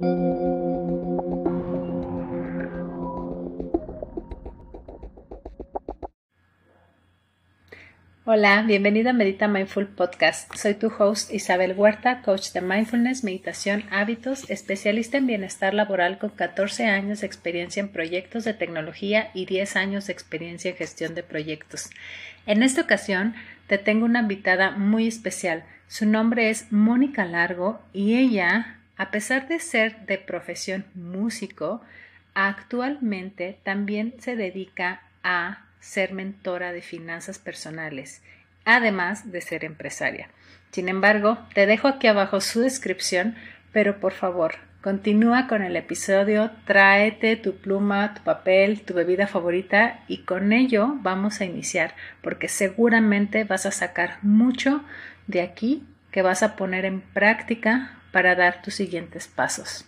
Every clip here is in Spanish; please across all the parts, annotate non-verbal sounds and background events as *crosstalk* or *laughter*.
Hola, bienvenida a Medita Mindful Podcast. Soy tu host Isabel Huerta, coach de mindfulness, meditación, hábitos, especialista en bienestar laboral con 14 años de experiencia en proyectos de tecnología y 10 años de experiencia en gestión de proyectos. En esta ocasión te tengo una invitada muy especial. Su nombre es Mónica Largo y ella, a pesar de ser de profesión músico, actualmente también se dedica a ser mentora de finanzas personales, además de ser empresaria. Sin embargo, te dejo aquí abajo su descripción, pero por favor, continúa con el episodio, tráete tu pluma, tu papel, tu bebida favorita y con ello vamos a iniciar, porque seguramente vas a sacar mucho de aquí que vas a poner en práctica para dar tus siguientes pasos.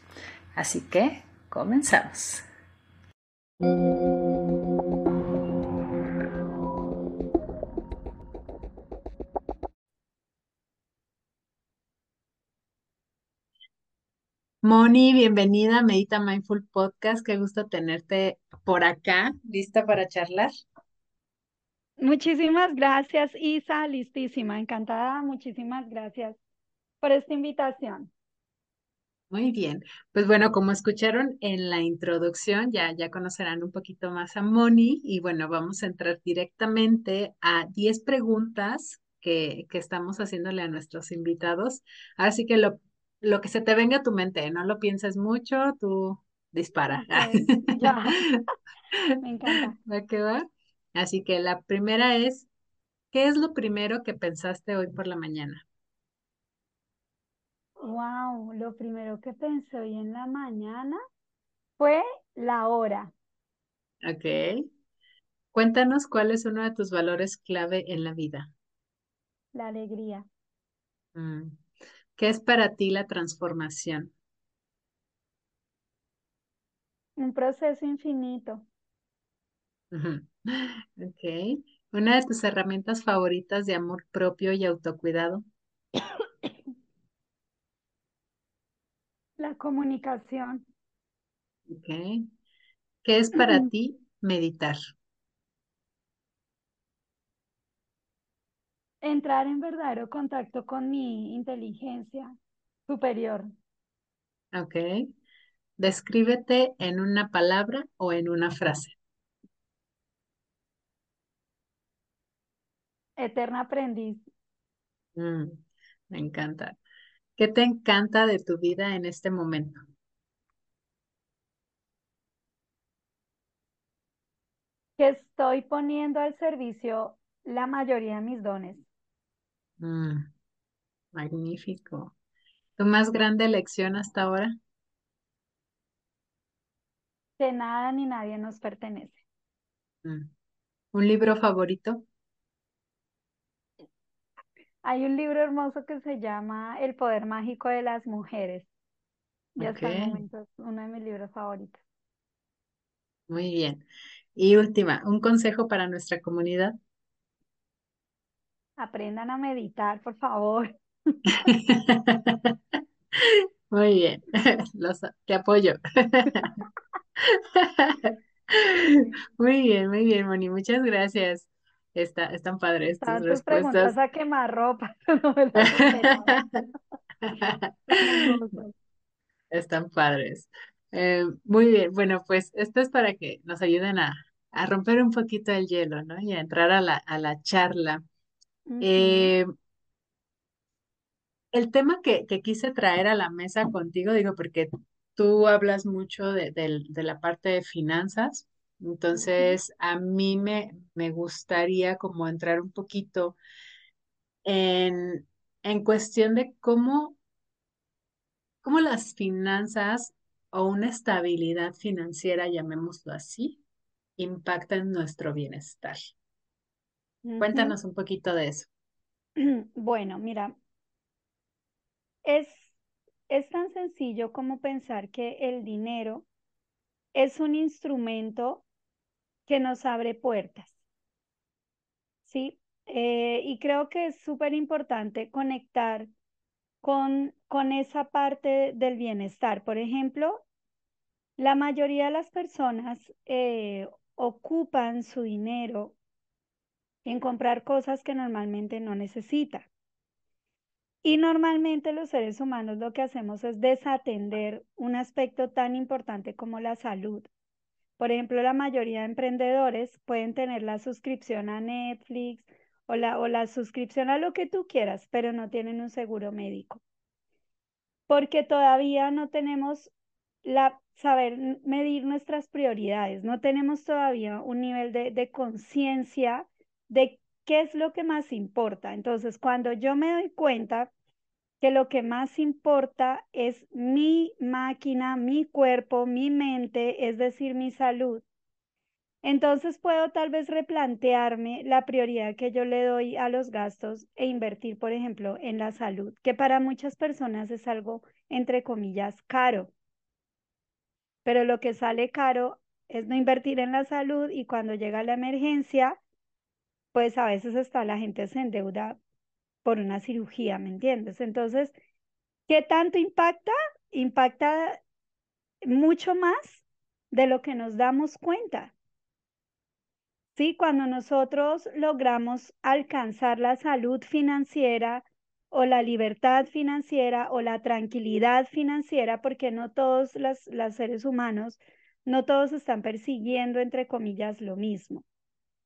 Así que, comenzamos. Moni, bienvenida a Medita Mindful Podcast. Qué gusto tenerte por acá, lista para charlar. Muchísimas gracias, Isa, listísima, encantada. Muchísimas gracias por esta invitación. Muy bien, pues bueno, como escucharon en la introducción, ya, ya conocerán un poquito más a Moni y bueno, vamos a entrar directamente a 10 preguntas que, que estamos haciéndole a nuestros invitados. Así que lo lo que se te venga a tu mente, no lo pienses mucho, tú dispara. ya. *laughs* Me encanta. ¿Va que va? Así que la primera es, ¿qué es lo primero que pensaste hoy por la mañana? Wow, lo primero que pensé hoy en la mañana fue la hora. Ok. Cuéntanos cuál es uno de tus valores clave en la vida. La alegría. Mm. ¿Qué es para ti la transformación? Un proceso infinito. Ok. Una de tus herramientas favoritas de amor propio y autocuidado. *coughs* La comunicación. Ok. ¿Qué es para ti meditar? entrar en verdadero contacto con mi inteligencia superior. Ok. Descríbete en una palabra o en una frase. Eterna aprendiz. Mm, me encanta. ¿Qué te encanta de tu vida en este momento? Que estoy poniendo al servicio la mayoría de mis dones. Mm, magnífico. ¿Tu más grande lección hasta ahora? Que nada ni nadie nos pertenece. Mm. ¿Un libro favorito? Hay un libro hermoso que se llama El poder mágico de las mujeres. Y hasta el momento es uno de mis libros favoritos. Muy bien. Y última, un consejo para nuestra comunidad. Aprendan a meditar, por favor. *laughs* *laughs* Muy bien, *laughs* te apoyo. Muy bien, muy bien, Moni, muchas gracias. Está, están padres tus Están respuestas. preguntas a *laughs* *laughs* están padres. Eh, muy bien, bueno, pues esto es para que nos ayuden a, a romper un poquito el hielo, ¿no? Y a entrar a la, a la charla. Eh, el tema que, que, quise traer a la mesa contigo, digo, porque tú hablas mucho de, de la parte de finanzas, entonces a mí me, me gustaría como entrar un poquito en, en cuestión de cómo, cómo las finanzas o una estabilidad financiera, llamémoslo así, impactan nuestro bienestar. Cuéntanos un poquito de eso. *clears throat* Bueno, mira, es, es tan sencillo como pensar que el dinero es un instrumento que nos abre puertas. ¿Sí? Eh, y creo que es súper importante conectar con, con esa parte del bienestar. Por ejemplo, la mayoría de las personas eh, ocupan su dinero en comprar cosas que normalmente no necesita. Y normalmente los seres humanos lo que hacemos es desatender un aspecto tan importante como la salud. Por ejemplo, la mayoría de emprendedores pueden tener la suscripción a Netflix o la, o la suscripción a lo que tú quieras, pero no tienen un seguro médico. Porque todavía no tenemos la saber medir nuestras prioridades, no tenemos todavía un nivel de, de conciencia de qué es lo que más importa. Entonces, cuando yo me doy cuenta que lo que más importa es mi máquina, mi cuerpo, mi mente, es decir, mi salud, entonces puedo tal vez replantearme la prioridad que yo le doy a los gastos e invertir, por ejemplo, en la salud, que para muchas personas es algo, entre comillas, caro. Pero lo que sale caro es no invertir en la salud y cuando llega la emergencia, pues a veces está la gente se endeuda por una cirugía, ¿me entiendes? Entonces, ¿qué tanto impacta? Impacta mucho más de lo que nos damos cuenta. Sí, cuando nosotros logramos alcanzar la salud financiera o la libertad financiera o la tranquilidad financiera, porque no todos los seres humanos, no todos están persiguiendo, entre comillas, lo mismo.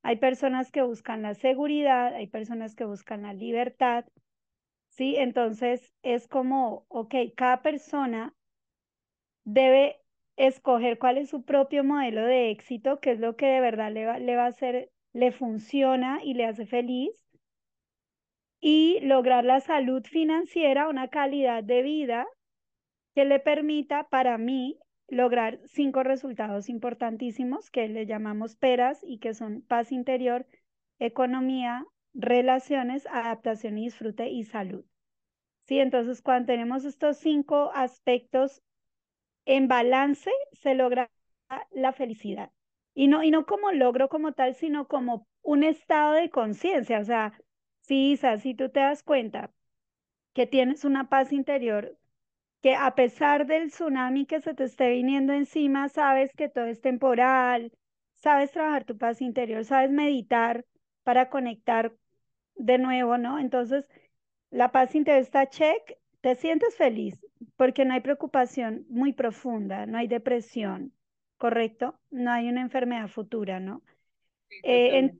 Hay personas que buscan la seguridad, hay personas que buscan la libertad, ¿sí? Entonces es como, ok, cada persona debe escoger cuál es su propio modelo de éxito, qué es lo que de verdad le va, le va a hacer, le funciona y le hace feliz, y lograr la salud financiera, una calidad de vida que le permita para mí lograr cinco resultados importantísimos que le llamamos peras y que son paz interior, economía, relaciones, adaptación y disfrute y salud. Sí, entonces cuando tenemos estos cinco aspectos en balance, se logra la felicidad. Y no, y no como logro como tal, sino como un estado de conciencia. O sea, si Isa, si tú te das cuenta que tienes una paz interior que a pesar del tsunami que se te esté viniendo encima, sabes que todo es temporal, sabes trabajar tu paz interior, sabes meditar para conectar de nuevo, ¿no? Entonces, la paz interior está check, te sientes feliz porque no hay preocupación muy profunda, no hay depresión, ¿correcto? No hay una enfermedad futura, ¿no? Eh,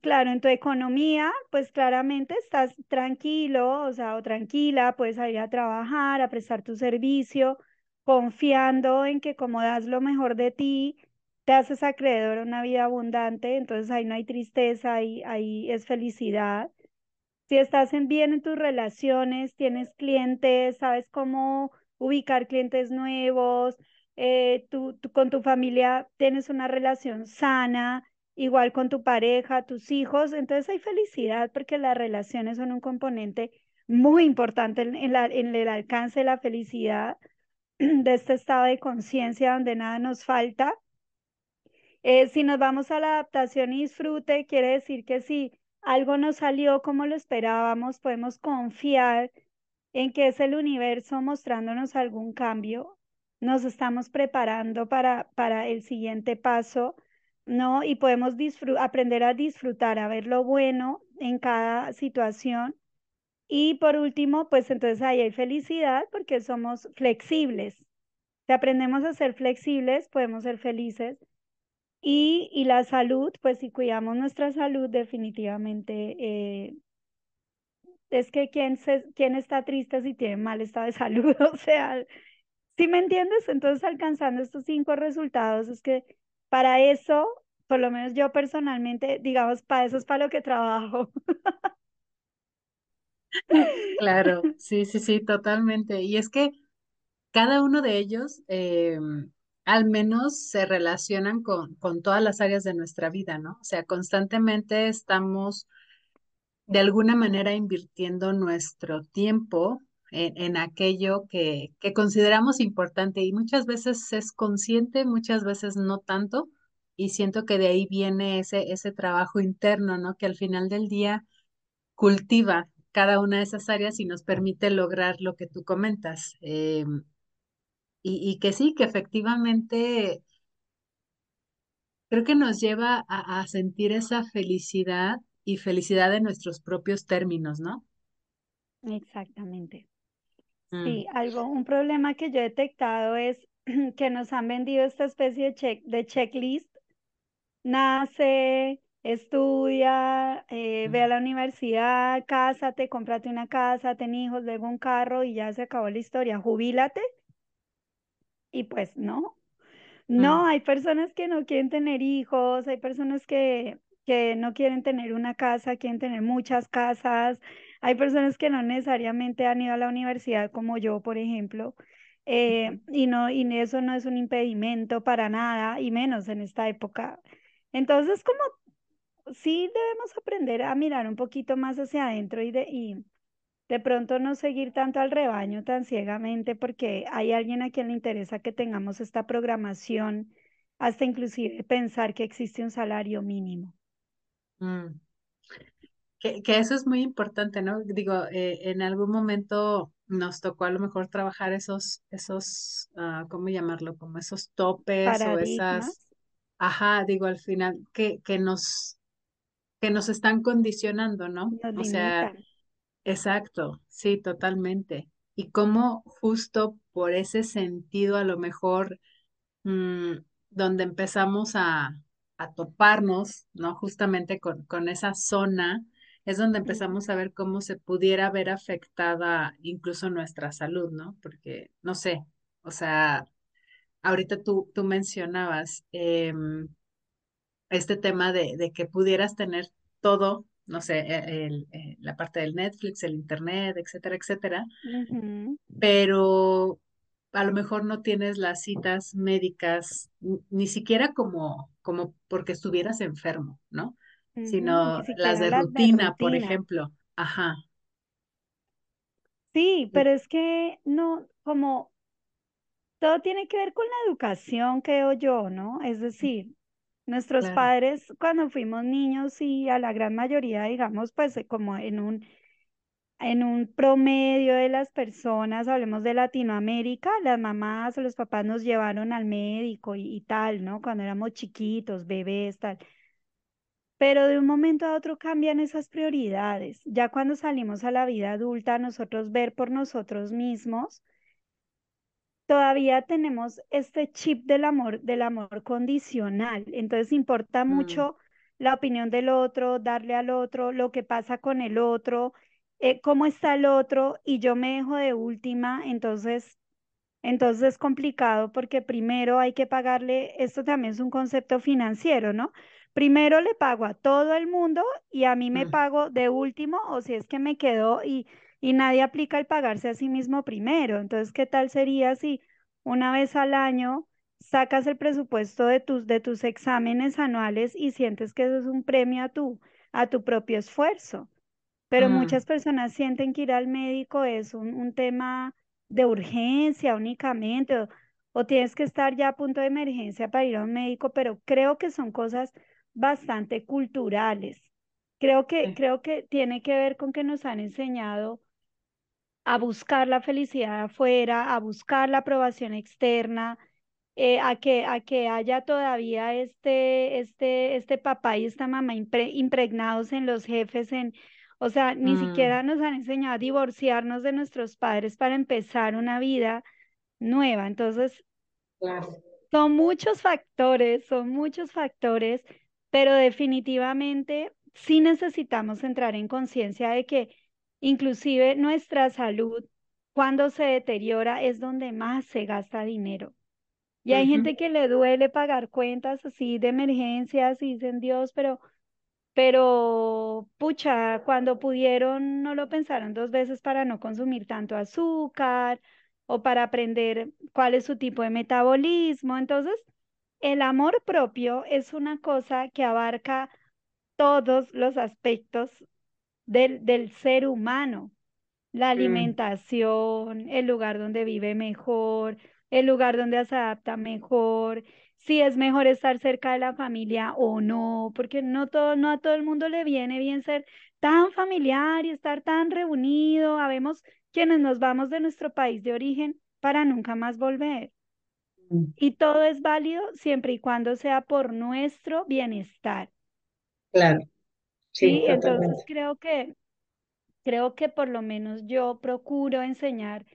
Claro, en tu economía, pues claramente estás tranquilo, o sea, o tranquila, puedes salir a trabajar, a prestar tu servicio, confiando en que como das lo mejor de ti, te haces acreedor a una vida abundante, entonces ahí no hay tristeza, ahí, ahí es felicidad. Si estás en bien en tus relaciones, tienes clientes, sabes cómo ubicar clientes nuevos, eh, tú con tu familia tienes una relación sana, igual con tu pareja, tus hijos, entonces hay felicidad porque las relaciones son un componente muy importante en, el alcance de la felicidad, *clears throat* de este estado de conciencia donde nada nos falta. Eh, si nos vamos a la adaptación y disfrute, quiere decir que si algo no salió como lo esperábamos, podemos confiar en que es el universo mostrándonos algún cambio. Nos estamos preparando para, para el siguiente paso ¿no? Y podemos aprender a disfrutar, a ver lo bueno en cada situación. Y por último, pues entonces ahí hay felicidad porque somos flexibles. Si aprendemos a ser flexibles, podemos ser felices. Y, y la salud, pues si cuidamos nuestra salud, definitivamente eh, es que quien, se, quien está triste si tiene mal estado de salud, *laughs* o sea, si me entiendes, entonces alcanzando estos cinco resultados es que para eso, por lo menos yo personalmente, digamos, para eso es para lo que trabajo. *laughs* Claro, sí, sí, sí, totalmente. Y es que cada uno de ellos eh, al menos se relacionan con, con todas las áreas de nuestra vida, ¿no? O sea, constantemente estamos de alguna manera invirtiendo nuestro tiempo en, aquello que, que, consideramos importante y muchas veces es consciente, muchas veces no tanto, y siento que de ahí viene ese, ese trabajo interno, ¿no? Que al final del día cultiva cada una de esas áreas y nos permite lograr lo que tú comentas. Eh, y, y, que sí, que efectivamente creo que nos lleva a, a sentir esa felicidad y felicidad de nuestros propios términos, ¿no? Exactamente. Sí, mm. algo, un problema que yo he detectado es *clears throat* que nos han vendido esta especie de, check, de checklist. Nace, estudia, eh, ve a la universidad, cásate, cómprate una casa, ten hijos, luego un carro y ya se acabó la historia. Jubílate. Y pues no. No, mm. hay personas que no quieren tener hijos, hay personas que, que no quieren tener una casa, quieren tener muchas casas. Hay personas que no necesariamente han ido a la universidad como yo, por ejemplo, eh, y, no, y eso no es un impedimento para nada, y menos en esta época. Entonces, como sí debemos aprender a mirar un poquito más hacia adentro y de, y de pronto no seguir tanto al rebaño tan ciegamente porque hay alguien a quien le interesa que tengamos esta programación, hasta inclusive pensar que existe un salario mínimo. Mm. Que, eso es muy importante, ¿no? Digo, eh, en algún momento nos tocó a lo mejor trabajar esos, esos, uh, ¿cómo llamarlo? Como esos topes o esas, ajá, digo, al final, que, que nos, que nos están condicionando, ¿no? o sea, exacto, sí, totalmente. Y cómo justo por ese sentido, a lo mejor, mm, donde empezamos a, a toparnos, ¿no? Justamente con, con esa zona, es donde empezamos a ver cómo se pudiera ver afectada incluso nuestra salud, ¿no? Porque, no sé, o sea, ahorita tú, tú mencionabas em, este tema de, de, que pudieras tener todo, no sé, e, el, eh, la parte del Netflix, el Internet, etcétera, etcétera, pero a lo mejor no tienes las citas médicas ni siquiera como, como porque estuvieras enfermo, ¿no? Sino las de, rutina, por ejemplo. Ajá. Sí, pero es que no, como todo tiene que ver con la educación, creo yo, ¿no? Es decir, nuestros padres cuando fuimos niños y a la gran mayoría, digamos, pues como en un en un promedio de las personas, hablemos de Latinoamérica, las mamás o los papás nos llevaron al médico y, tal, ¿no? Cuando éramos chiquitos, bebés, tal. Pero de un momento a otro cambian esas prioridades. Ya cuando salimos a la vida adulta, nosotros ver por nosotros mismos, todavía tenemos este chip del amor, del amor condicional. Entonces importa mm. mucho la opinión del otro, darle al otro, lo que pasa con el otro eh, cómo está el otro y yo me dejo de última, entonces, entonces es complicado porque primero hay que pagarle, esto también es un concepto financiero, ¿no? Primero le pago a todo el mundo y a mí me mm. pago de último o si es que me quedo y, y nadie aplica el pagarse a sí mismo primero. Entonces, ¿qué tal sería si una vez al año sacas el presupuesto de tus, de tus exámenes anuales y sientes que eso es un premio a tu, a tu propio esfuerzo? pero mm. muchas personas sienten que ir al médico es un, tema de urgencia únicamente, o, tienes que estar ya a punto de emergencia para ir a un médico, pero creo que son cosas bastante culturales. Creo que, creo que tiene que ver con que nos han enseñado a buscar la felicidad afuera, a buscar la aprobación externa, eh, a, que, a que haya todavía este, este, este papá y esta mamá impregnados en los jefes, en, o sea, ni mm. siquiera nos han enseñado a divorciarnos de nuestros padres para empezar una vida nueva. Entonces, son muchos factores, son muchos factores, pero definitivamente sí necesitamos entrar en conciencia de que inclusive nuestra salud, cuando se deteriora, es donde más se gasta dinero. Y hay gente que le duele pagar cuentas así de emergencias y dicen, Dios, pero pero pucha, cuando pudieron no lo pensaron dos veces para no consumir tanto azúcar o para aprender cuál es su tipo de metabolismo. Entonces, el amor propio es una cosa que abarca todos los aspectos del, del ser humano. La mm. alimentación, el lugar donde vive mejor, el lugar donde se adapta mejor, si es mejor estar cerca de la familia o no, porque no todo, no a todo el mundo le viene bien ser tan familiar y estar tan reunido. Habemos quienes nos vamos de nuestro país de origen para nunca más volver. Y todo es válido siempre y cuando sea por nuestro bienestar. Claro. Sí, Sí, entonces creo que creo que por lo menos yo procuro enseñar,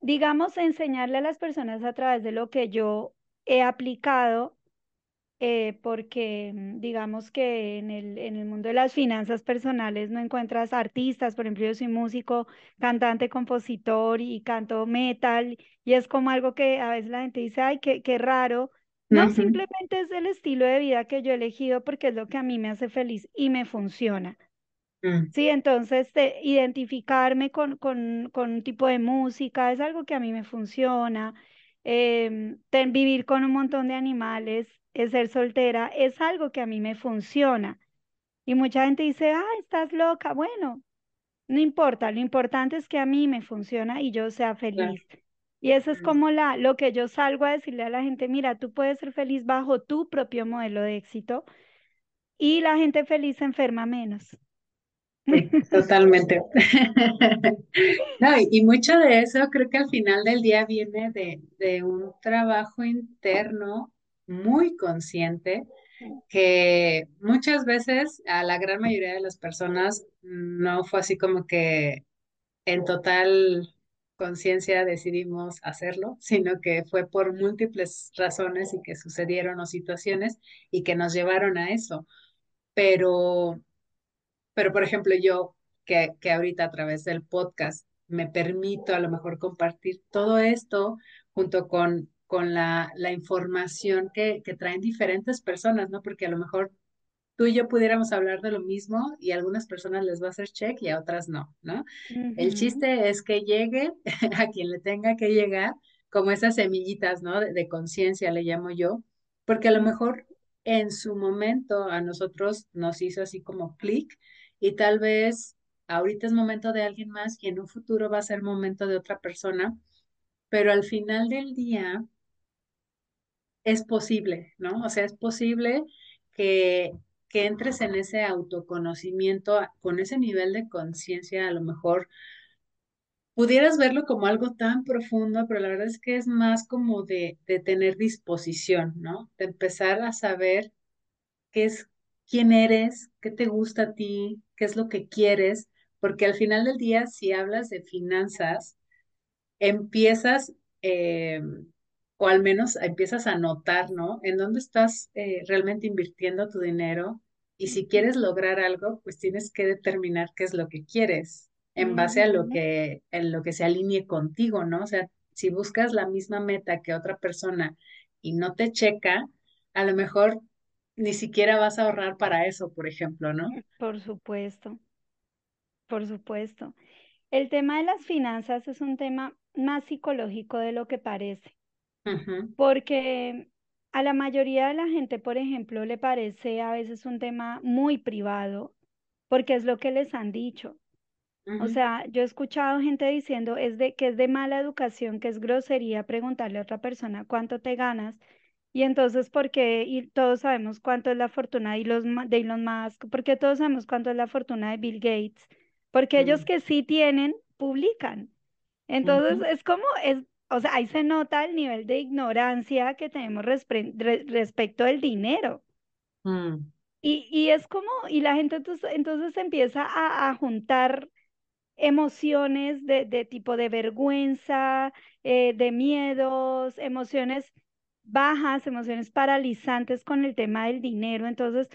digamos, enseñarle a las personas a través de lo que yo he aplicado eh, porque mm, digamos que en el, en el mundo de las finanzas personales no encuentras artistas, por ejemplo, yo soy músico, cantante, compositor y canto metal, y es como algo que a veces la gente dice, ay, qué, qué raro. No, Ujú, simplemente es el estilo de vida que yo he elegido porque es lo que a mí me hace feliz y me funciona. mm, Sí, entonces te- identificarme con, con, con un tipo de música es algo que a mí me funciona. Em, ten- vivir con un montón de animales, eh, ser soltera, es algo que a mí me funciona. Y mucha gente dice, ah, estás loca. Bueno, no importa, lo importante es que a mí me funciona y yo sea claro. feliz. Y eso es como la, lo que yo salgo a decirle a la gente, mira, tú puedes ser feliz bajo tu propio modelo de éxito y la gente feliz se enferma menos. Sí, *laughs* totalmente. *laughs* No, y, y mucho de eso creo que al final del día viene de, de un trabajo interno muy consciente que muchas veces a la gran mayoría de las personas no fue así como que en total conciencia decidimos hacerlo, sino que fue por múltiples razones y que sucedieron o situaciones y que nos llevaron a eso. Pero pero, por ejemplo, yo que, que ahorita a través del podcast me permito a lo mejor compartir todo esto junto con, con la, la información que, que traen diferentes personas, ¿no? Porque a lo mejor tú y yo pudiéramos hablar de lo mismo y a algunas personas les va a hacer check y a otras no, ¿no? El chiste es que llegue *laughs* a quien le tenga que llegar, como esas semillitas, ¿no? De, de conciencia le llamo yo, porque a lo mejor en su momento a nosotros nos hizo así como clic y tal vez ahorita es momento de alguien más y en un futuro va a ser momento de otra persona, pero al final del día es posible, ¿no? O sea, es posible que, que entres en ese autoconocimiento con ese nivel de conciencia, a lo mejor pudieras verlo como algo tan profundo, pero la verdad es que es más como de, de tener disposición, ¿no? De empezar a saber qué es, quién eres, qué te gusta a ti, qué es lo que quieres, porque al final del día, si hablas de finanzas, empiezas, eh, o al menos empiezas a notar, ¿no? En dónde estás eh, realmente invirtiendo tu dinero y si quieres lograr algo, pues tienes que determinar qué es lo que quieres en base a lo que, en lo que se alinee contigo, ¿no? O sea, si buscas la misma meta que otra persona y no te checa, a lo mejor ni siquiera vas a ahorrar para eso, por ejemplo, ¿no? Por supuesto, por supuesto. El tema de las finanzas es un tema más psicológico de lo que parece, porque a la mayoría de la gente, por ejemplo, le parece a veces un tema muy privado, porque es lo que les han dicho. O sea, yo he escuchado gente diciendo es de, que es de mala educación, que es grosería preguntarle a otra persona cuánto te ganas. Y entonces, ¿por qué? Y todos sabemos cuánto es la fortuna de Elon, de Elon Musk, porque todos sabemos cuánto es la fortuna de Bill Gates, porque ellos que sí tienen, publican. Entonces, es como, es, o sea, ahí se nota el nivel de ignorancia que tenemos respre- re- respecto del dinero. mm, Y, y es como, y la gente entonces, entonces empieza a, a juntar emociones de, de tipo de vergüenza, eh, de miedos, emociones bajas, emociones paralizantes con el tema del dinero. Entonces,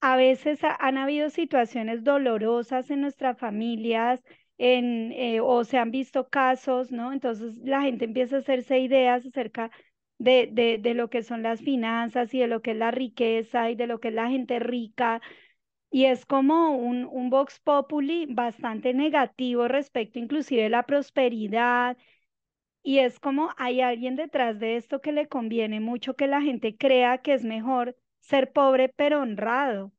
a veces ha- han habido situaciones dolorosas en nuestras familias, en, eh, o se han visto casos, ¿no? Entonces la gente empieza a hacerse ideas acerca de, de, de lo que son las finanzas y de lo que es la riqueza y de lo que es la gente rica y es como un, un vox populi bastante negativo respecto inclusive a la prosperidad. Y es como hay alguien detrás de esto que le conviene mucho que la gente crea que es mejor ser pobre pero honrado.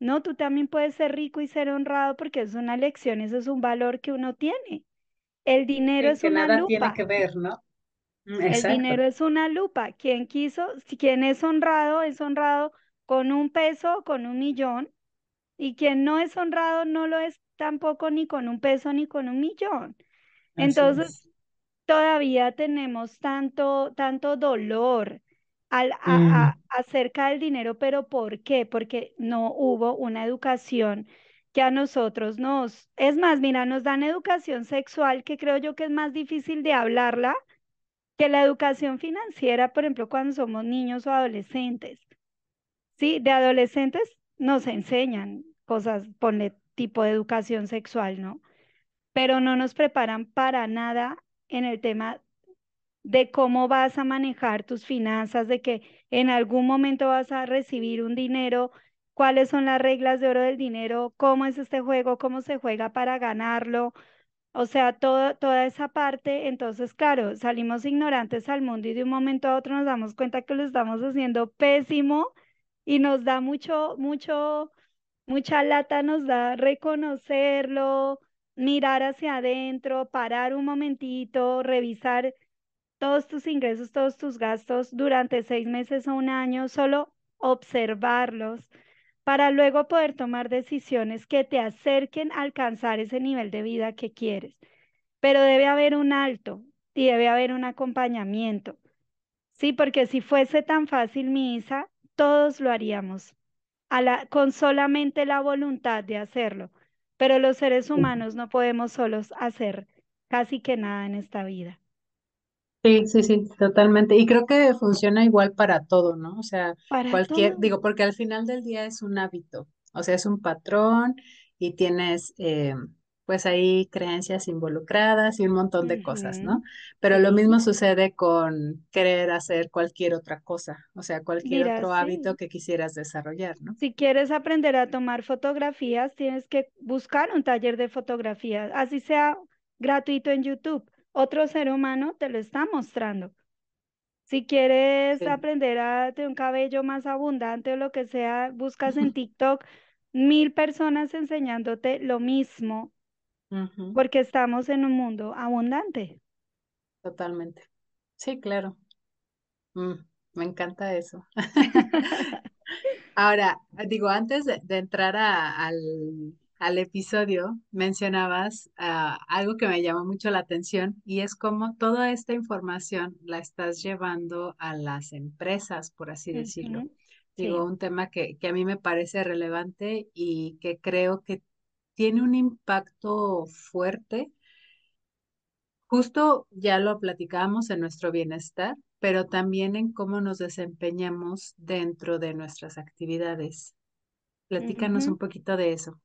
No, tú también puedes ser rico y ser honrado porque es una elección, eso es un valor que uno tiene. El dinero es que una nada tiene lupa, que ver, ¿no? Mm, el dinero Exacto. es una lupa. Quien quiso, quien es honrado, es honrado con un peso o con un millón Y quien no es honrado no lo es tampoco ni con un peso ni con un millón. Entonces, todavía tenemos tanto, tanto dolor al, a, Mm. acerca del dinero, pero ¿por qué? Porque no hubo una educación que a nosotros nos, es más, mira, nos dan educación sexual que creo yo que es más difícil de hablarla que la educación financiera, por ejemplo, cuando somos niños o adolescentes. Sí, de adolescentes nos enseñan cosas, ponle tipo de educación sexual, ¿no? Pero no nos preparan para nada en el tema de cómo vas a manejar tus finanzas, de que en algún momento vas a recibir un dinero, cuáles son las reglas de oro del dinero, cómo es este juego, cómo se juega para ganarlo, o sea, toda esa parte, entonces, claro, salimos ignorantes al mundo y de un momento a otro nos damos cuenta que lo estamos haciendo pésimo y nos da mucho, mucho, mucha lata, nos da reconocerlo, mirar hacia adentro, parar un momentito, revisar todos tus ingresos, todos tus gastos durante seis meses o un año, solo observarlos para luego poder tomar decisiones que te acerquen a alcanzar ese nivel de vida que quieres. Pero debe haber un alto y debe haber un acompañamiento. Sí, porque si fuese tan fácil, mi todos lo haríamos con solamente la voluntad de hacerlo. Pero los seres humanos no podemos solos hacer casi que nada en esta vida. Sí, sí, sí, totalmente. Y creo que funciona igual para todo, ¿no? O sea, Para cualquier, todo. digo, porque al final del día es un hábito, o sea, es un patrón y tienes, eh, pues ahí creencias involucradas y un montón de cosas, ¿no? Pero lo mismo sucede con querer hacer cualquier otra cosa, o sea, cualquier mira, otro hábito que quisieras desarrollar, ¿no? Si quieres aprender a tomar fotografías, tienes que buscar un taller de fotografía, así sea gratuito en YouTube. Otro ser humano te lo está mostrando. Si quieres Sí. aprender a tener un cabello más abundante o lo que sea, buscas en *laughs* TikTok mil personas enseñándote lo mismo, Porque estamos en un mundo abundante. totalmente. Sí, claro. Mm, me encanta eso. *laughs* *laughs* Ahora, digo, antes de, de entrar a- al, al episodio, mencionabas ah, algo que me llamó mucho la atención y es cómo toda esta información la estás llevando a las empresas, por así decirlo. Digo, Sí. un tema que, que a mí me parece relevante y que creo que tiene un impacto fuerte Justo ya lo platicábamos en nuestro bienestar, pero también en cómo nos desempeñamos dentro de nuestras actividades. Platícanos un poquito de eso.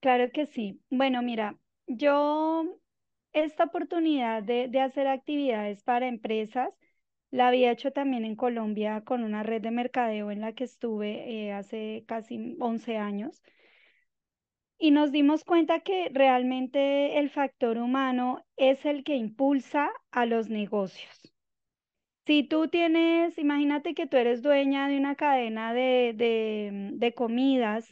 Claro que sí. Bueno, mira, yo esta oportunidad de, de hacer actividades para empresas la había hecho también en Colombia con una red de mercadeo en la que estuve eh, hace casi 11 años y nos dimos cuenta que realmente el factor humano es el que impulsa a los negocios. Si tú tienes, imagínate que tú eres dueña de una cadena de, de, de comidas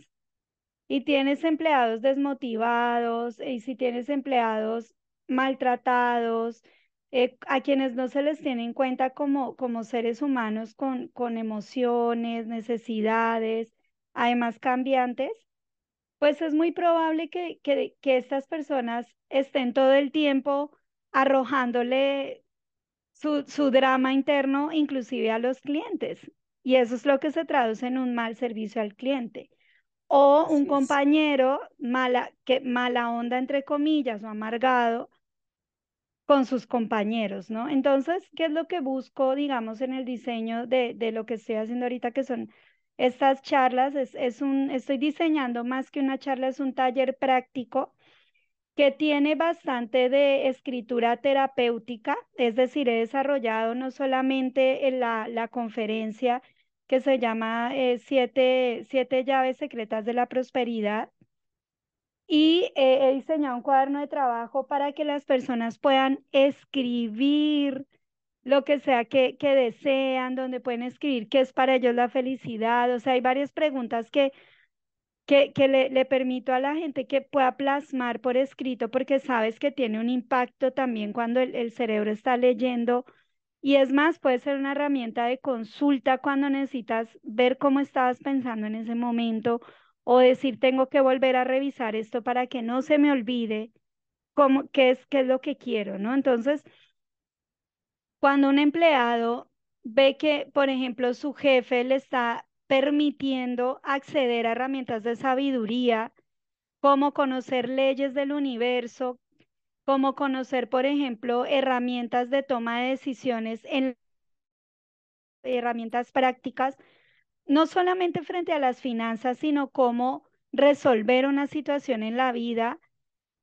y tienes empleados desmotivados, y si tienes empleados maltratados, eh, a quienes no se les tiene en cuenta como, como seres humanos con, con emociones, necesidades, además cambiantes, pues es muy probable que, que, que estas personas estén todo el tiempo arrojándole su, su drama interno, inclusive a los clientes. Y eso es lo que se traduce en un mal servicio al cliente o un compañero mala, que, mala onda, entre comillas, o amargado con sus compañeros, ¿no? Entonces, ¿qué es lo que busco, digamos, en el diseño de, de lo que estoy haciendo ahorita, que son estas charlas? Es, es un, estoy diseñando más que una charla, es un taller práctico que tiene bastante de escritura terapéutica, es decir, he desarrollado no solamente en la, la conferencia que se llama eh, siete, siete llaves secretas de la prosperidad, y he diseñado un cuaderno de trabajo para que las personas puedan escribir lo que sea que, que desean, donde pueden escribir qué es para ellos la felicidad. O sea, hay varias preguntas que, que, que le, le permito a la gente que pueda plasmar por escrito, porque sabes que tiene un impacto también cuando el, el cerebro está leyendo. Y es más, puede ser una herramienta de consulta cuando necesitas ver cómo estabas pensando en ese momento o decir tengo que volver a revisar esto para que no se me olvide cómo, qué es, qué es lo que quiero, ¿no? Entonces, cuando un empleado ve que, por ejemplo, su jefe le está permitiendo acceder a herramientas de sabiduría, como conocer leyes del universo, como conocer, por ejemplo, herramientas de toma de decisiones en herramientas prácticas, no solamente frente a las finanzas, sino cómo resolver una situación en la vida,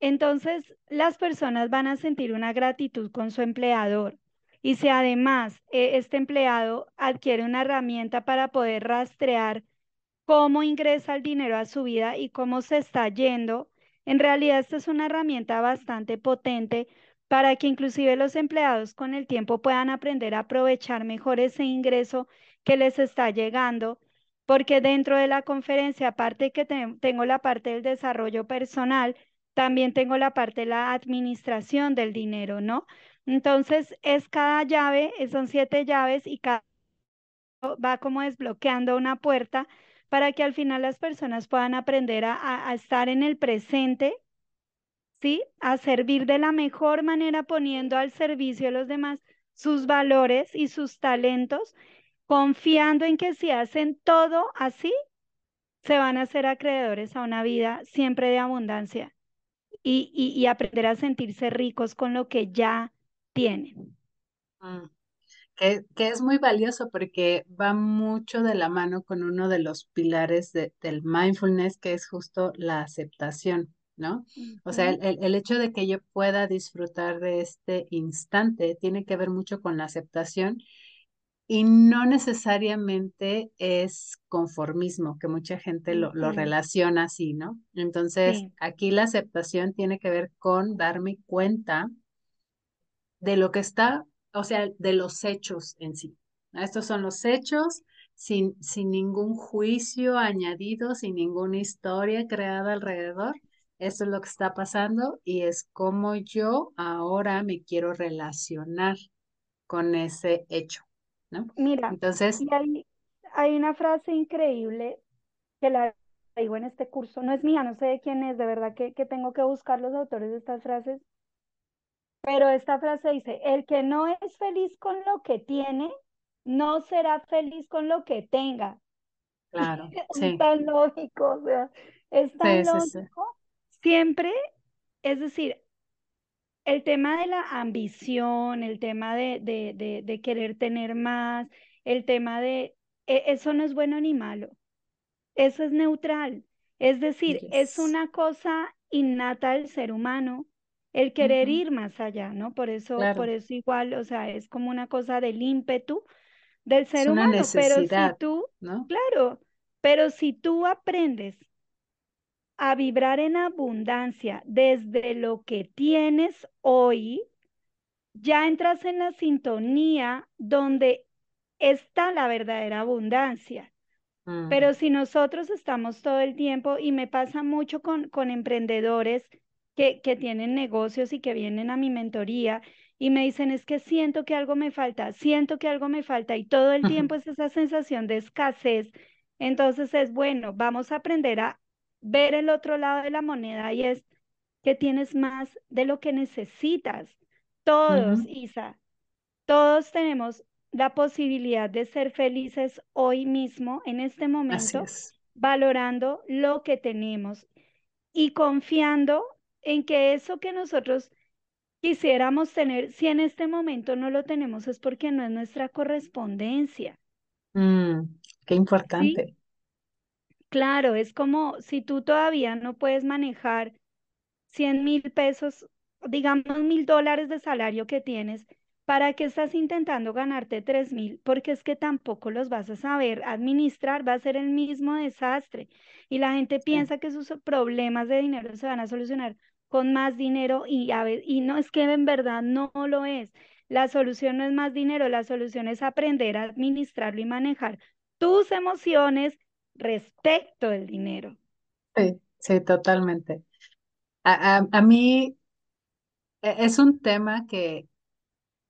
entonces las personas van a sentir una gratitud con su empleador. Y si además eh, este empleado adquiere una herramienta para poder rastrear cómo ingresa el dinero a su vida y cómo se está yendo, en realidad esta es una herramienta bastante potente para que inclusive los empleados con el tiempo puedan aprender a aprovechar mejor ese ingreso que les está llegando, porque dentro de la conferencia, aparte que tengo la parte del desarrollo personal, también tengo la parte de la administración del dinero, ¿no? Entonces, es cada llave, eh, son siete llaves y cada va como desbloqueando una puerta para que al final las personas puedan aprender a, a estar en el presente, ¿sí? A servir de la mejor manera poniendo al servicio de los demás sus valores y sus talentos, confiando en que si hacen todo así, se van a ser acreedores a una vida siempre de abundancia y, aprender a sentirse ricos con lo que ya tienen. Mm, que, es muy valioso porque va mucho de la mano con uno de los pilares del mindfulness, que es justo la aceptación, ¿no? O sea, el, el, hecho de que yo pueda disfrutar de este instante tiene que ver mucho con la aceptación y no necesariamente es conformismo, que mucha gente lo, relaciona así, ¿no? Entonces, aquí la aceptación tiene que ver con darme cuenta de lo que está, o sea, de los hechos en sí. Estos son los hechos sin, sin ningún juicio añadido, sin ninguna historia creada alrededor. Esto es lo que está pasando y es como yo ahora me quiero relacionar con ese hecho. Mira, Entonces, hay, hay una frase increíble que la digo en este curso, no es mía, no sé de quién es, de verdad que, que tengo que buscar los autores de estas frases, pero esta frase dice, el que no es feliz con lo que tiene, no será feliz con lo que tenga. Claro, *laughs* es tan lógico, o sea, es tan lógico. Siempre, es decir, el tema de la ambición, el tema de, de, querer tener más, el tema de, e, eso no es bueno ni malo, eso es neutral. Es decir, es una cosa innata del ser humano el querer ir más allá, ¿no? Por eso, por eso igual, o sea, es como una cosa del ímpetu del ser humano, pero si tú, ¿no? claro, pero si tú aprendes a vibrar en abundancia desde lo que tienes hoy, ya entras en la sintonía donde está la verdadera abundancia. Mm. Pero si nosotros estamos todo el tiempo, y me pasa mucho con, con emprendedores que, que tienen negocios y que vienen a mi mentoría y me dicen, es que siento que algo me falta, siento que algo me falta, y todo el *laughs* tiempo es esa sensación de escasez. Entonces es bueno, vamos a aprender a ver el otro lado de la moneda y es que tienes más de lo que necesitas. Todos, Isa, todos tenemos la posibilidad de ser felices hoy mismo, en este momento, valorando lo que tenemos y confiando en que eso que nosotros quisiéramos tener, si en este momento no lo tenemos, es porque no es nuestra correspondencia. Mm, qué importante. Claro, es como si tú todavía no puedes manejar 100 mil pesos, digamos mil dólares de salario que tienes, ¿para qué estás intentando ganarte 3 mil? Porque es que tampoco los vas a saber administrar, va a ser el mismo desastre. Y la gente piensa que sus problemas de dinero se van a solucionar con más dinero y, a y no es que en verdad no lo es. La solución no es más dinero, la solución es aprender a administrarlo y manejar tus emociones, respecto del dinero. Sí, sí, totalmente. A, a, mí e, es un tema que,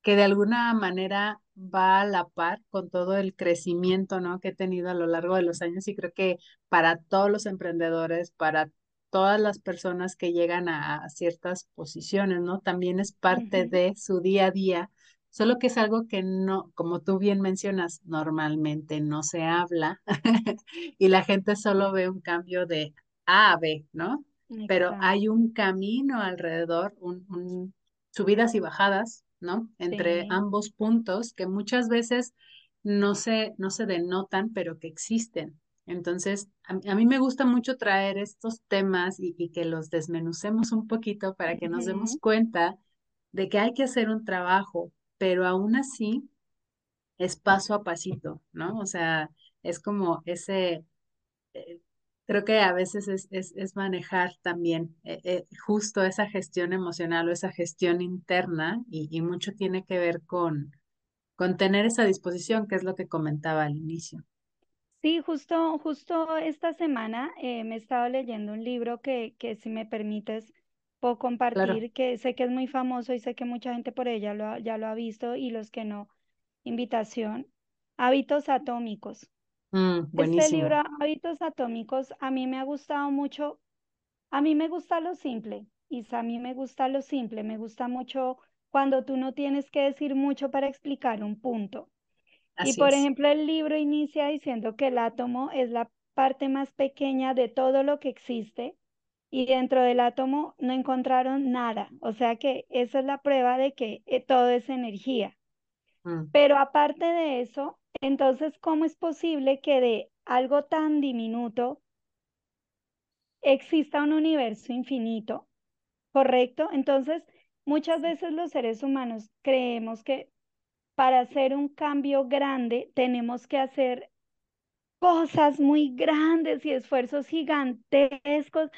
que de alguna manera va a la par con todo el crecimiento, ¿no? que he tenido a lo largo de los años y creo que para todos los emprendedores, para todas las personas que llegan a, ciertas posiciones, ¿no? También es parte de su día a día, solo que es algo que no, como tú bien mencionas, normalmente no se habla *laughs* y la gente solo ve un cambio de A a B, ¿no? Pero hay un camino alrededor, un, subidas y bajadas, ¿no? Entre ambos puntos que muchas veces no se, no se denotan, pero que existen. Entonces, a, mí me gusta mucho traer estos temas y, que los desmenucemos un poquito para que nos demos cuenta de que hay que hacer un trabajo, pero aún así es paso a pasito, ¿no? O sea, es como ese, eh, creo que a veces es, es, manejar también eh, eh, justo esa gestión emocional o esa gestión interna y, y mucho tiene que ver con, con tener esa disposición, que es lo que comentaba al inicio. Sí, justo, justo esta semana eh, me he estado leyendo un libro que, que si me permites, puedo compartir, que sé que es muy famoso y sé que mucha gente por ella lo ya lo ha visto y los que no, invitación, Hábitos Atómicos. Mm, este libro, Hábitos Atómicos, a mí me ha gustado mucho, a mí me gusta lo simple, y a mí me gusta lo simple, me gusta mucho cuando tú no tienes que decir mucho para explicar un punto y por ejemplo, el libro inicia diciendo que el átomo es la parte más pequeña de todo lo que existe y dentro del átomo no encontraron nada. O sea que esa es la prueba de que eh, todo es energía. Mm. Pero aparte de eso, entonces, ¿cómo es posible que de algo tan diminuto exista un universo infinito? ¿Correcto? Entonces, muchas veces los seres humanos creemos que para hacer un cambio grande tenemos que hacer cosas muy grandes y esfuerzos gigantescos.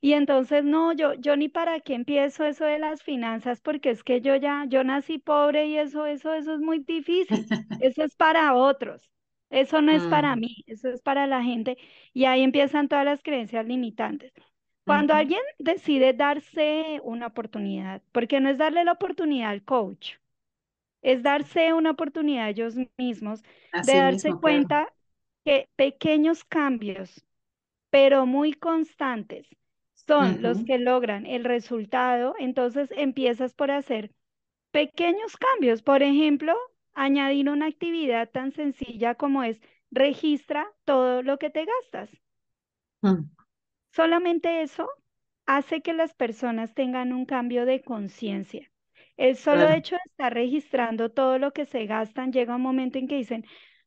Y entonces, no, yo, yo ni para qué empiezo eso de las finanzas, porque es que yo ya, yo nací pobre y eso, eso, eso es muy difícil. *laughs* Eso es para otros. Eso no es para mm. mí, eso es para la gente. Y ahí empiezan todas las creencias limitantes. Cuando alguien decide darse una oportunidad, porque no es darle la oportunidad al coach, es darse una oportunidad a ellos mismos de darse cuenta que pequeños cambios, pero muy constantes, son los que logran el resultado. Entonces empiezas por hacer pequeños cambios. Por ejemplo, añadir una actividad tan sencilla como es registra todo lo que te gastas. Mm. Solamente eso hace que las personas tengan un cambio de conciencia. El solo hecho de estar registrando todo lo que se gastan, llega un momento en que dicen,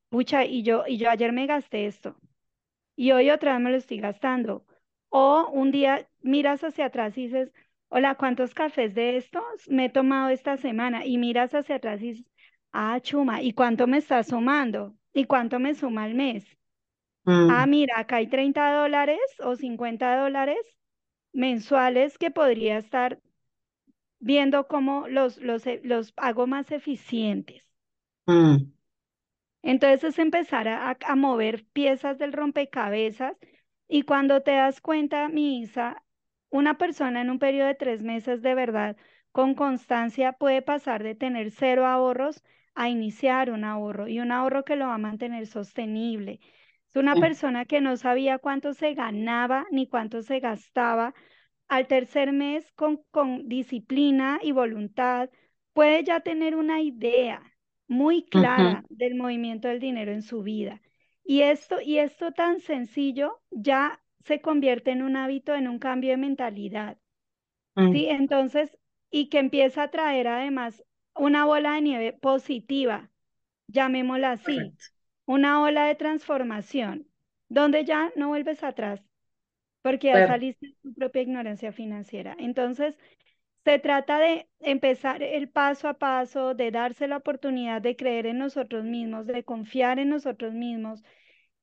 pucha, y yo, y yo ayer me gasté esto, y hoy otra vez me lo estoy gastando. O un día miras hacia atrás y dices, hola, ¿cuántos cafés de estos me he tomado esta semana? Y miras hacia atrás y dices, ah, chuma, ¿y cuánto me está sumando? ¿Y cuánto me suma al mes? Ah, mm. mira, acá hay 30 dólares o 50 dólares mensuales que podría estar viendo cómo los, los, e, los hago más eficientes. Mm. Entonces es empezar a, a, mover piezas del rompecabezas y cuando te das cuenta, mi Isa, una persona en un periodo de tres meses de verdad con constancia puede pasar de tener cero ahorros a iniciar un ahorro y un ahorro que lo va a mantener sostenible. Es una persona que no sabía cuánto se ganaba ni cuánto se gastaba, al tercer mes con, disciplina y voluntad, puede ya tener una idea muy clara del movimiento del dinero en su vida. Y esto, y esto tan sencillo ya se convierte en un hábito, en un cambio de mentalidad. Mm. ¿sí? Entonces, y que empieza a traer además una bola de nieve positiva, llamémosla así, una ola de transformación, donde ya no vuelves atrás, porque ya saliste de tu propia ignorancia financiera. Entonces, se trata de empezar el paso a paso, de darse la oportunidad de creer en nosotros mismos, de confiar en nosotros mismos.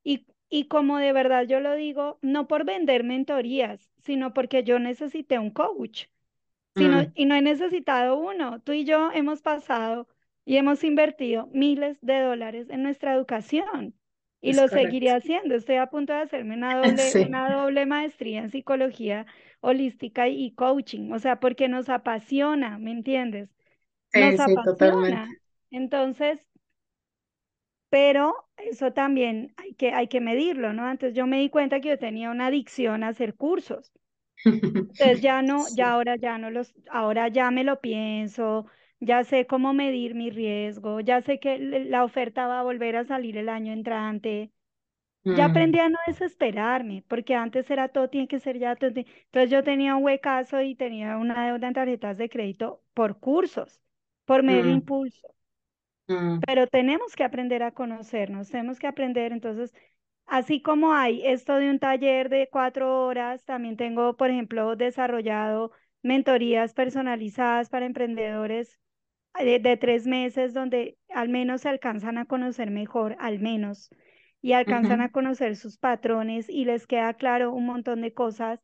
Y, y como de verdad yo lo digo, no por vender mentorías, sino porque yo necesité un coach. Sino, mm. Y no he necesitado uno. Tú y yo hemos pasado y hemos invertido miles de dólares en nuestra educación. Y lo seguiré haciendo. Estoy a punto de hacerme una *laughs* doble, una doble maestría en psicología holística y coaching, o sea, porque nos apasiona, ¿me entiendes? Nos apasiona. Entonces, pero eso también hay que, hay que medirlo, ¿no? Entonces yo me di cuenta que yo tenía una adicción a hacer cursos. *laughs* Entonces ya no, ya ahora ya no los, ahora ya me lo pienso, ya sé cómo medir mi riesgo, ya sé que la oferta va a volver a salir el año entrante. Ya Mm, aprendí a no desesperarme, porque antes era todo, tiene que ser ya todo. Entonces yo tenía un huecazo y tenía una deuda en tarjetas de crédito por cursos, por medio mm, impulso. mm, Pero tenemos que aprender a conocernos, tenemos que aprender. Entonces, así como hay esto de un taller de cuatro horas, también tengo, por ejemplo, desarrollado mentorías personalizadas para emprendedores de, de tres meses donde al menos se alcanzan a conocer mejor, al menos, y alcanzan a conocer sus patrones y les queda claro un montón de cosas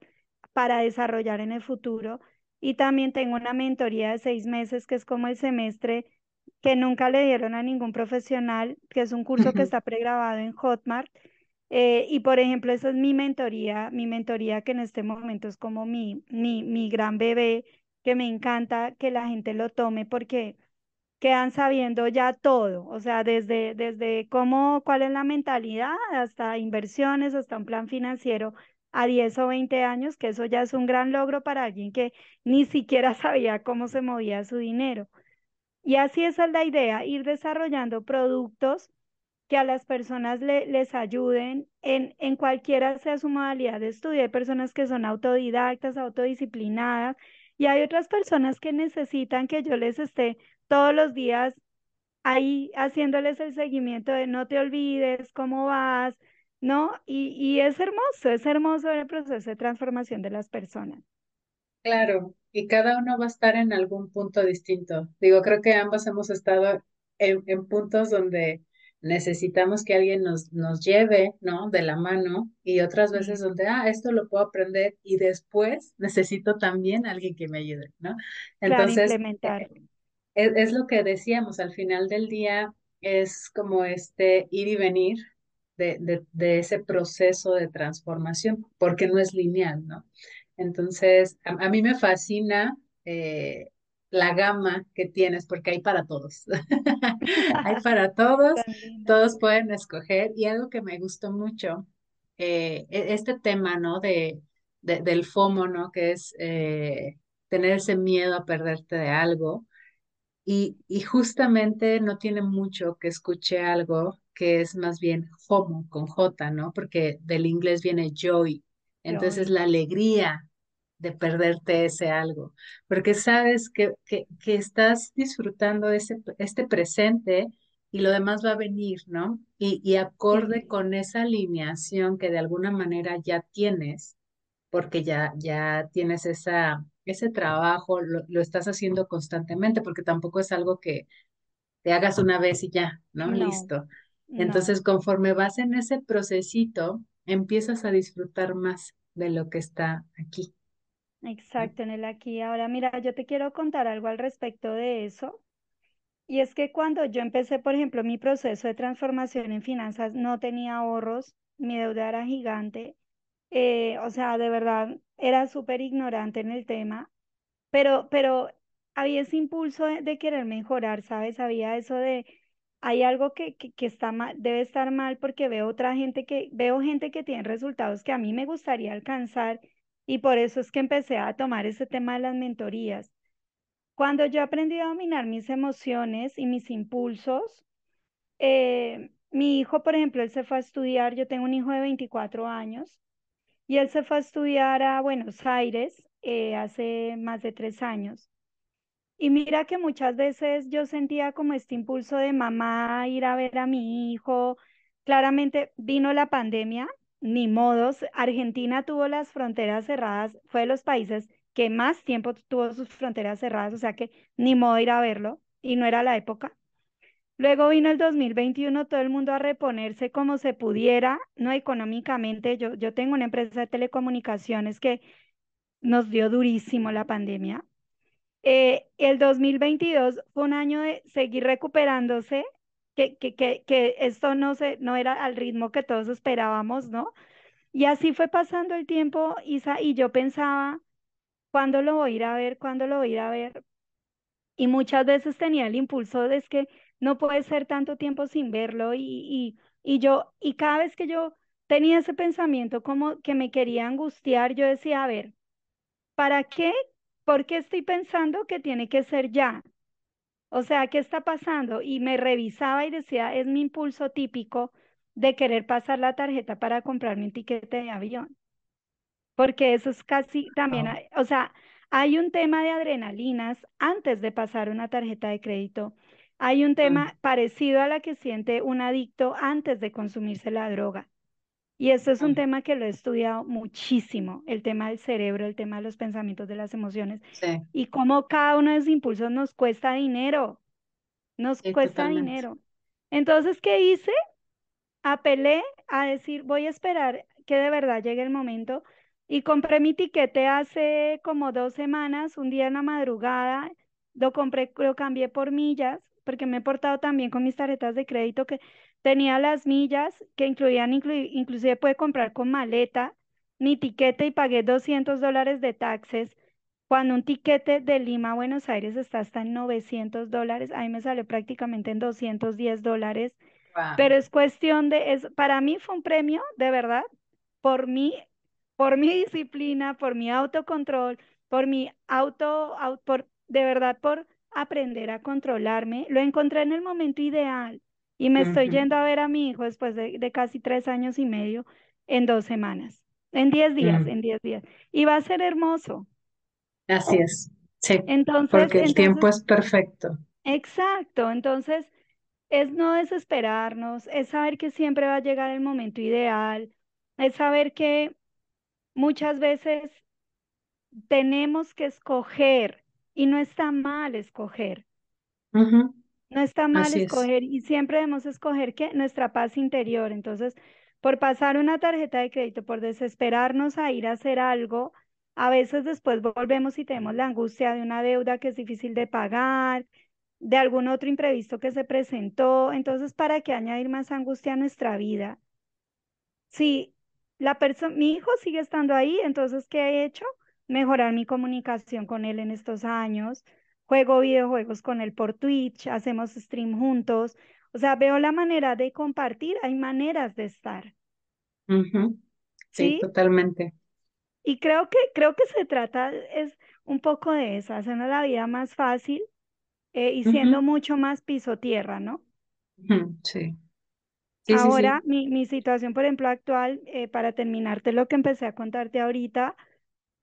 para desarrollar en el futuro. Y también tengo una mentoría de seis meses que es como el semestre que nunca le dieron a ningún profesional, que es un curso que está pregrabado en Hotmart. Eh, y por ejemplo, esa es mi mentoría, mi mentoría que en este momento es como mi, mi, mi gran bebé, que me encanta que la gente lo tome porque quedan sabiendo ya todo, o sea, desde, desde cómo, cuál es la mentalidad, hasta inversiones, hasta un plan financiero a 10 o 20 años, que eso ya es un gran logro para alguien que ni siquiera *laughs* sabía cómo se movía su dinero. Y así esa es la idea, ir desarrollando productos que a las personas le- les ayuden en, en cualquiera sea su modalidad de estudio. Hay personas que son autodidactas, autodisciplinadas, y hay otras personas que necesitan que yo les esté todos los días ahí haciéndoles el seguimiento de no te olvides, cómo vas, ¿no? Y, y es hermoso, es hermoso el proceso de transformación de las personas. Claro, y cada uno va a estar en algún punto distinto. Digo, creo que ambos hemos estado en, en puntos donde necesitamos que alguien nos, nos lleve, ¿no? De la mano y otras veces donde, ah, esto lo puedo aprender y después *laughs* necesito también alguien que me ayude, ¿no? Entonces, implementar. es, es lo que decíamos, al final del día es como este ir y venir de, de, de ese proceso de transformación, porque no es lineal, ¿no? Entonces, a, a mí me fascina eh, la gama que tienes, porque hay para todos. *laughs* Hay *laughs* para todos, todos pueden escoger. Y algo que me gustó mucho, eh, e- este tema, ¿no? De, de- del FOMO, ¿no? Que es eh, tener ese miedo a perderte de algo. Y, y justamente no tiene mucho que escuche algo que es más bien homo con J, ¿no? Porque del inglés viene joy. Entonces Joy. la alegría de perderte ese algo, porque sabes que, que, que estás disfrutando ese, este presente y lo demás va a venir, ¿no? Y, y acorde con esa alineación que de alguna manera ya tienes porque ya, ya tienes esa, ese trabajo, lo, lo estás haciendo constantemente, porque tampoco es algo que te hagas una vez y ya, ¿no? no, Listo. no. Entonces, conforme vas en ese procesito, empiezas a disfrutar más de lo que está aquí. Exacto, en el aquí. Ahora, mira, yo te quiero contar algo al respecto de eso. Y es que cuando yo empecé, por ejemplo, mi proceso de transformación en finanzas, no tenía ahorros, mi deuda era gigante. eh, o sea, de verdad, era súper ignorante en el tema, pero, pero había ese impulso de, de querer mejorar, ¿sabes? Había eso de, hay algo que, que, que está mal, debe estar mal porque veo otra gente que, veo gente que tiene resultados que a mí me gustaría alcanzar y por eso es que empecé a tomar ese tema de las mentorías. Cuando yo aprendí a dominar mis emociones y mis impulsos, eh, mi hijo, por ejemplo, él se fue a estudiar, yo tengo un hijo de 24 años y él se fue a estudiar a Buenos Aires eh, hace más de tres años. Y mira que muchas veces yo sentía como este impulso de mamá ir a ver a mi hijo. Claramente vino la pandemia, ni modos. Argentina tuvo las fronteras cerradas, fue de los países que más tiempo tuvo sus fronteras cerradas, o sea que ni modo ir a verlo y no era la época. Luego vino el 2021, todo el mundo a reponerse como se pudiera, no económicamente. Yo, yo tengo una empresa de telecomunicaciones que nos dio durísimo la pandemia. Eh, el 2022 fue un año de seguir recuperándose, que, que, que, que esto no, se, no era al ritmo que todos esperábamos, ¿no? Y así fue pasando el tiempo, Isa, y yo pensaba, ¿cuándo lo voy a ir a ver? ¿Cuándo lo voy a ir a ver? Y muchas veces tenía el impulso de es que no puede ser tanto tiempo sin verlo y, y, y yo, y cada vez que yo tenía ese pensamiento como que me quería angustiar, yo decía, a ver, ¿para qué? ¿Por qué estoy pensando que tiene que ser ya? O sea, ¿qué está pasando? Y me revisaba y decía, es mi impulso típico de querer pasar la tarjeta para comprarme un tiquete de avión. Porque eso es casi también, o sea, hay un tema de adrenalinas antes de pasar una tarjeta de crédito. Hay un tema parecido a la que siente un adicto antes de consumirse la droga. Y eso es un tema que lo he estudiado muchísimo, el tema del cerebro, el tema de los pensamientos, de las emociones, Sí, y cómo cada uno de esos impulsos nos cuesta dinero, nos sí, cuesta totalmente. dinero. Entonces, ¿qué hice? apelé a decir, voy a esperar que de verdad llegue el momento y compré mi tiquete hace como dos semanas, un día en la madrugada, lo compré, lo cambié por millas, porque me he portado también con mis tarjetas de crédito que tenía las millas que incluían, inclu- inclusive puede comprar con maleta, mi tiquete y pagué 200 dólares de taxes. Cuando un tiquete de Lima a Buenos Aires está hasta en 900 dólares, a mí me salió prácticamente en 210 dólares Wow. pero es cuestión de, es, para mí fue un premio, de verdad, por mi, por mi *laughs* disciplina, por mi autocontrol, por mi auto, au- por, de verdad, por aprender a controlarme. Lo encontré en el momento ideal y me estoy yendo a ver a mi hijo después de, de casi tres años y medio en dos semanas, en diez días, mm. en diez días. Y va a ser hermoso. Así es, sí, Entonces, porque el tiempo es perfecto. exacto. Entonces, Es no desesperarnos, es saber que siempre va a llegar el momento ideal, es saber que muchas veces tenemos que escoger y no está mal escoger, no está mal Así es. escoger y siempre debemos escoger que nuestra paz interior. Entonces, por pasar una tarjeta de crédito, por desesperarnos a ir a hacer algo, a veces después volvemos y tenemos la angustia de una deuda que es difícil de pagar de algún otro imprevisto que se presentó. Entonces, ¿para qué añadir más angustia a nuestra vida? Si la persona, mi hijo sigue estando ahí, entonces, ¿qué he hecho? Mejorar mi comunicación con él en estos años. Juego videojuegos con él por Twitch, hacemos stream juntos. O sea, veo la manera de compartir, hay maneras de estar, Sí, ¿sí? totalmente. Y creo que, creo que se trata, es un poco de eso, hacernos la vida más fácil eh, y siendo mucho más piso tierra, ¿no? Sí, sí, sí, Ahora, sí. mi, mi situación, por ejemplo, actual, eh, para terminarte lo que empecé a contarte ahorita,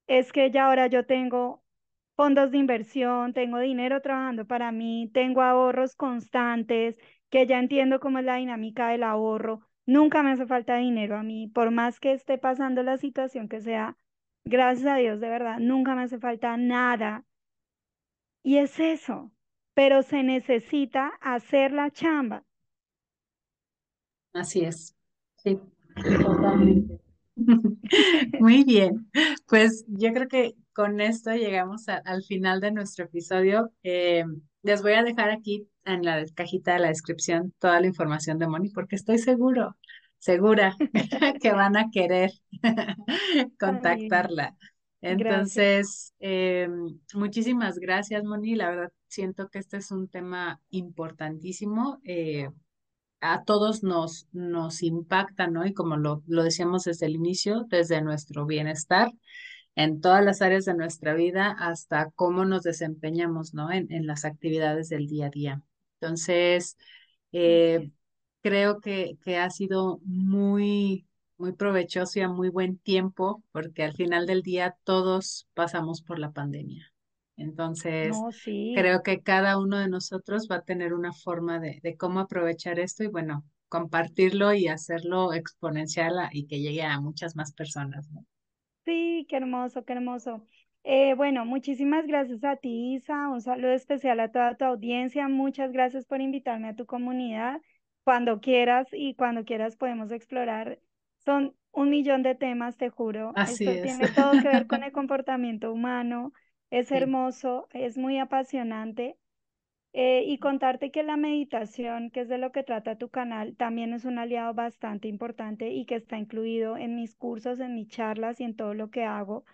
es que ya ahora yo tengo fondos de inversión, tengo dinero trabajando para mí, tengo ahorros constantes, que ya entiendo cómo es la dinámica del ahorro. Nunca me hace falta dinero a mí, por más que esté pasando la situación que sea, gracias a Dios, de verdad, nunca me hace falta nada. Y es eso, pero se necesita hacer la chamba. Así es. Sí, totalmente. *laughs* Muy bien. Pues yo creo que con esto llegamos a- al final de nuestro episodio. Eh, les voy a dejar aquí en la cajita de la descripción toda la información de Moni porque estoy seguro, segura *laughs* que van a querer *laughs* contactarla. Entonces, eh, muchísimas gracias, Moni. La verdad, siento que este es un tema importantísimo. eh, a todos nos, nos impacta, ¿no? Y como lo, lo decíamos desde el inicio, desde nuestro bienestar en todas las áreas de nuestra vida hasta cómo nos desempeñamos, ¿no? En, en las actividades del día a día. Entonces, eh, creo que, que ha sido muy, muy provechoso y a muy buen tiempo, porque al final del día todos pasamos por la pandemia. Entonces, No, sí, creo que cada uno de nosotros va a tener una forma de, de cómo aprovechar esto y bueno, compartirlo y hacerlo exponencial a- y que llegue a muchas más personas, ¿no? Sí, qué hermoso, qué hermoso. Eh, bueno, muchísimas gracias a ti, Isa. Un saludo especial a toda tu audiencia. Muchas gracias por invitarme a tu comunidad. Cuando quieras y cuando quieras podemos explorar. Son un millón de temas, te juro. Así Esto es. tiene todo que ver con el *laughs* comportamiento humano. Es Sí. hermoso, es muy apasionante. Eh, y contarte que la meditación, que es de lo que trata tu canal, también es un aliado bastante importante y que está incluido en mis cursos, en mis charlas y en todo lo que hago.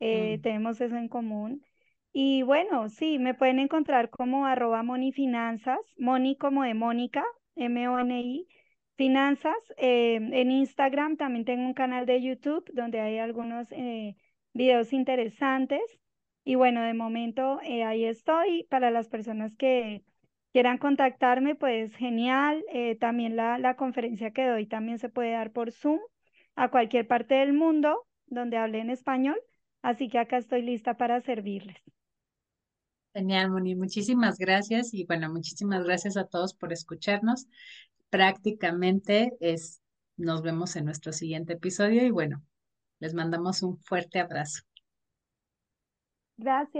Eh, Mm, tenemos eso en común. Y bueno, sí, me pueden encontrar como arroba monifinanzas, moni como de Mónica, M-O-N-I, finanzas. eh, en Instagram también tengo un canal de YouTube donde hay algunos videos interesantes. Y bueno, de momento eh, ahí estoy. Para las personas que quieran contactarme, pues genial. Eh, también la, la conferencia que doy también se puede dar por Zoom a cualquier parte del mundo donde hable en español. Así que acá estoy lista para servirles. Genial, Moni. Muchísimas gracias y bueno, muchísimas gracias a todos por escucharnos. Prácticamente es, nos vemos en nuestro siguiente episodio y bueno, les mandamos un fuerte abrazo. Gracias.